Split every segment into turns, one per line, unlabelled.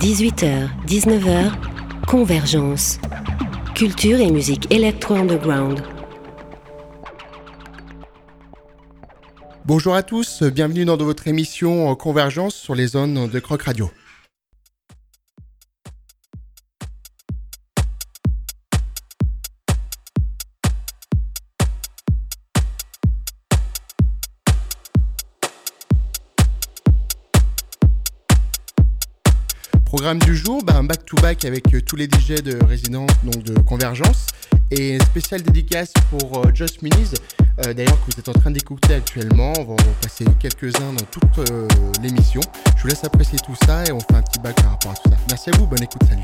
18h, 19h, Convergence. Culture et musique électro-underground.
Bonjour à tous, bienvenue dans votre émission Convergence sur les zones de Croc Radio. Programme du jour, bah, un back-to-back avec euh, tous les DJ de résidence, donc de Convergence, et spécial dédicace pour euh, Just Minis, euh, d'ailleurs que vous êtes en train d'écouter actuellement. On va en passer quelques-uns dans toute l'émission. Je vous laisse apprécier tout ça et on fait un petit back par rapport à tout ça. Merci à vous, bonne écoute, salut.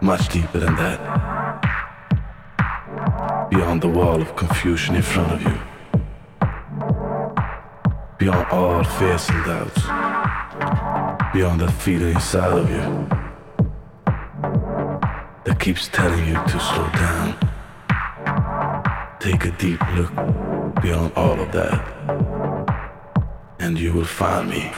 Much deeper than that. Beyond the wall of confusion in front of you. Beyond all fears and doubts. Beyond that feeling inside of you that keeps telling you to slow down. Take a deep look beyond all of that, and you will find me.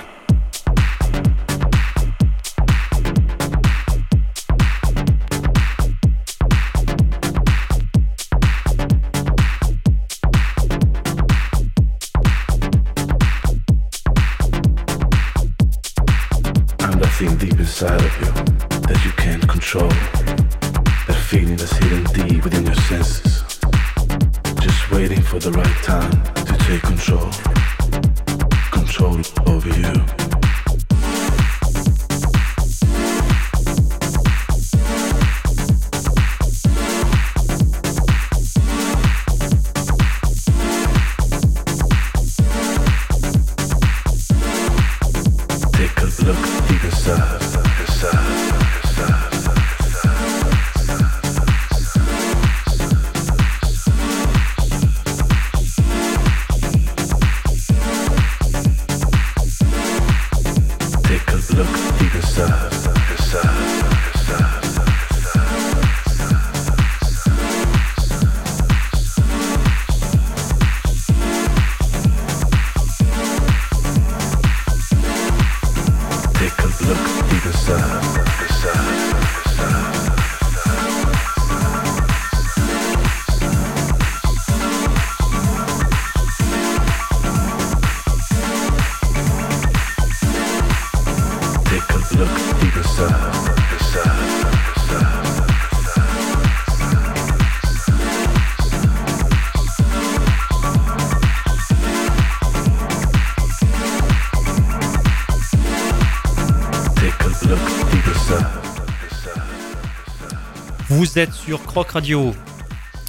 Vous êtes sur Croc Radio.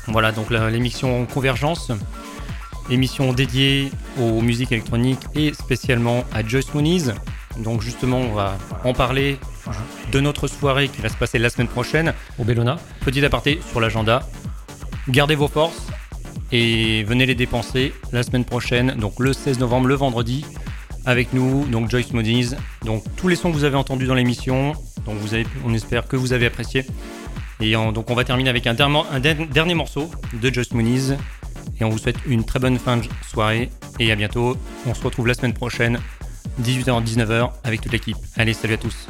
Voilà, donc l'émission Convergence, émission dédiée aux musiques électroniques et spécialement à Joyce Moonies. Donc justement, on va en parler de notre soirée qui va se passer la semaine prochaine au Bellona. Petit aparté sur l'agenda. Gardez vos forces et venez les dépenser la semaine prochaine, donc le 16 novembre, le vendredi, avec nous, donc Joyce Moonies. Donc tous les sons que vous avez entendus dans l'émission, donc vous avez, on espère que vous avez apprécié. Et donc on va terminer avec un, dermo- un der- dernier morceau de Just Moonies. Et on vous souhaite une très bonne fin de soirée. Et à bientôt. On se retrouve la semaine prochaine, 18h 19h, avec toute l'équipe. Allez, salut à tous.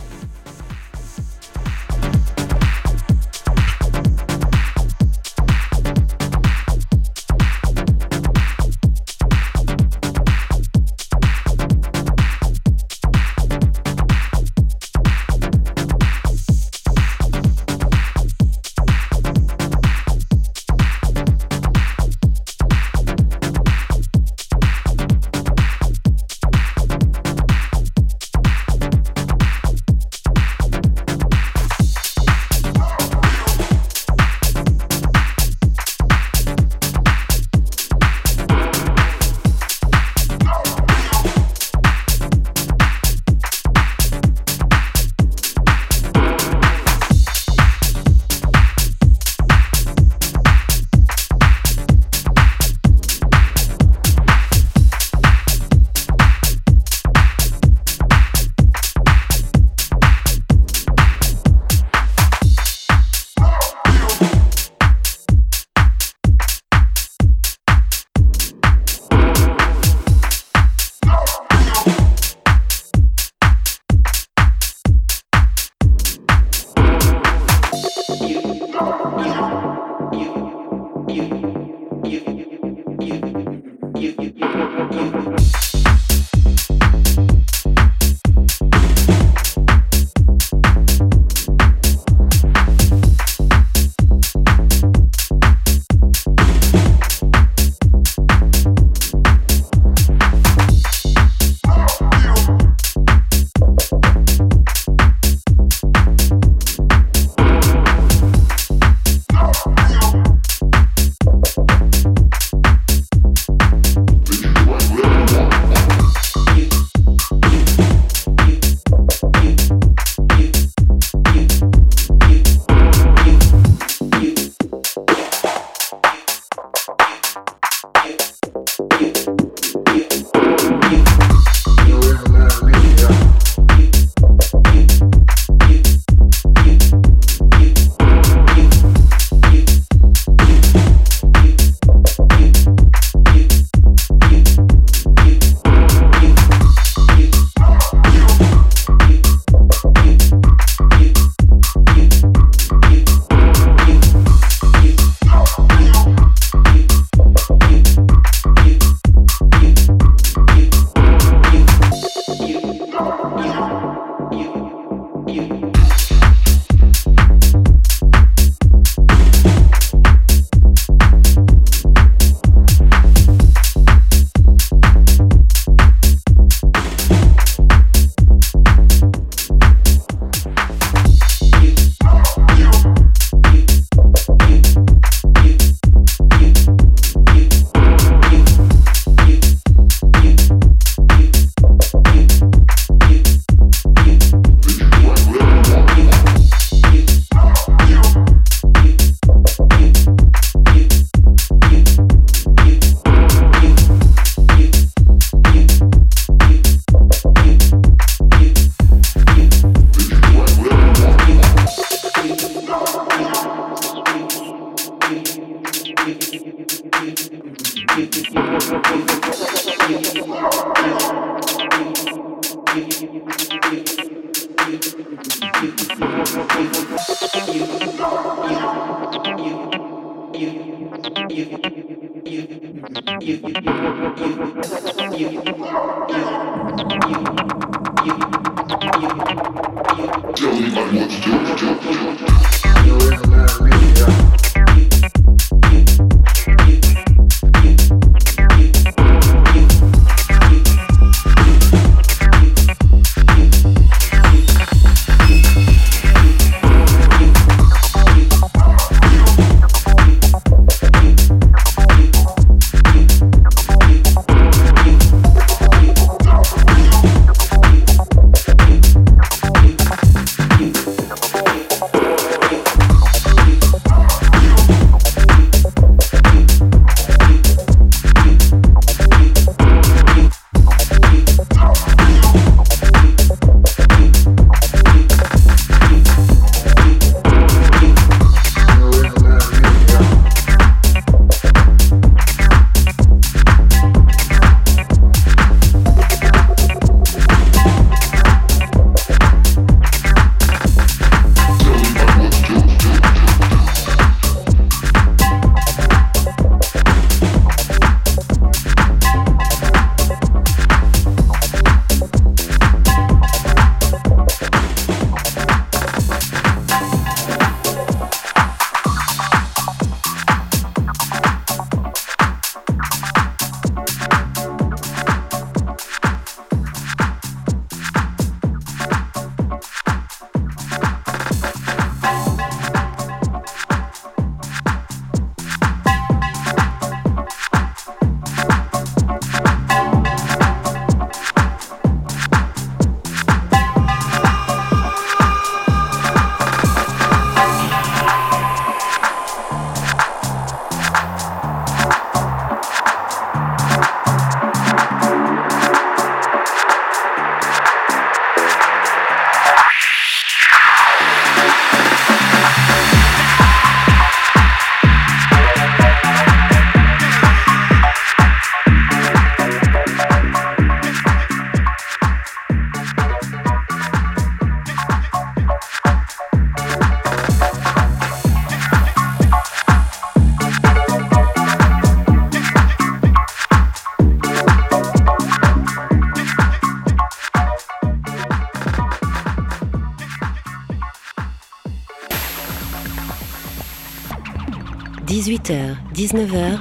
18h, 19h,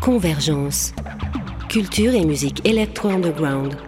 Convergence. Culture et musique électro-underground.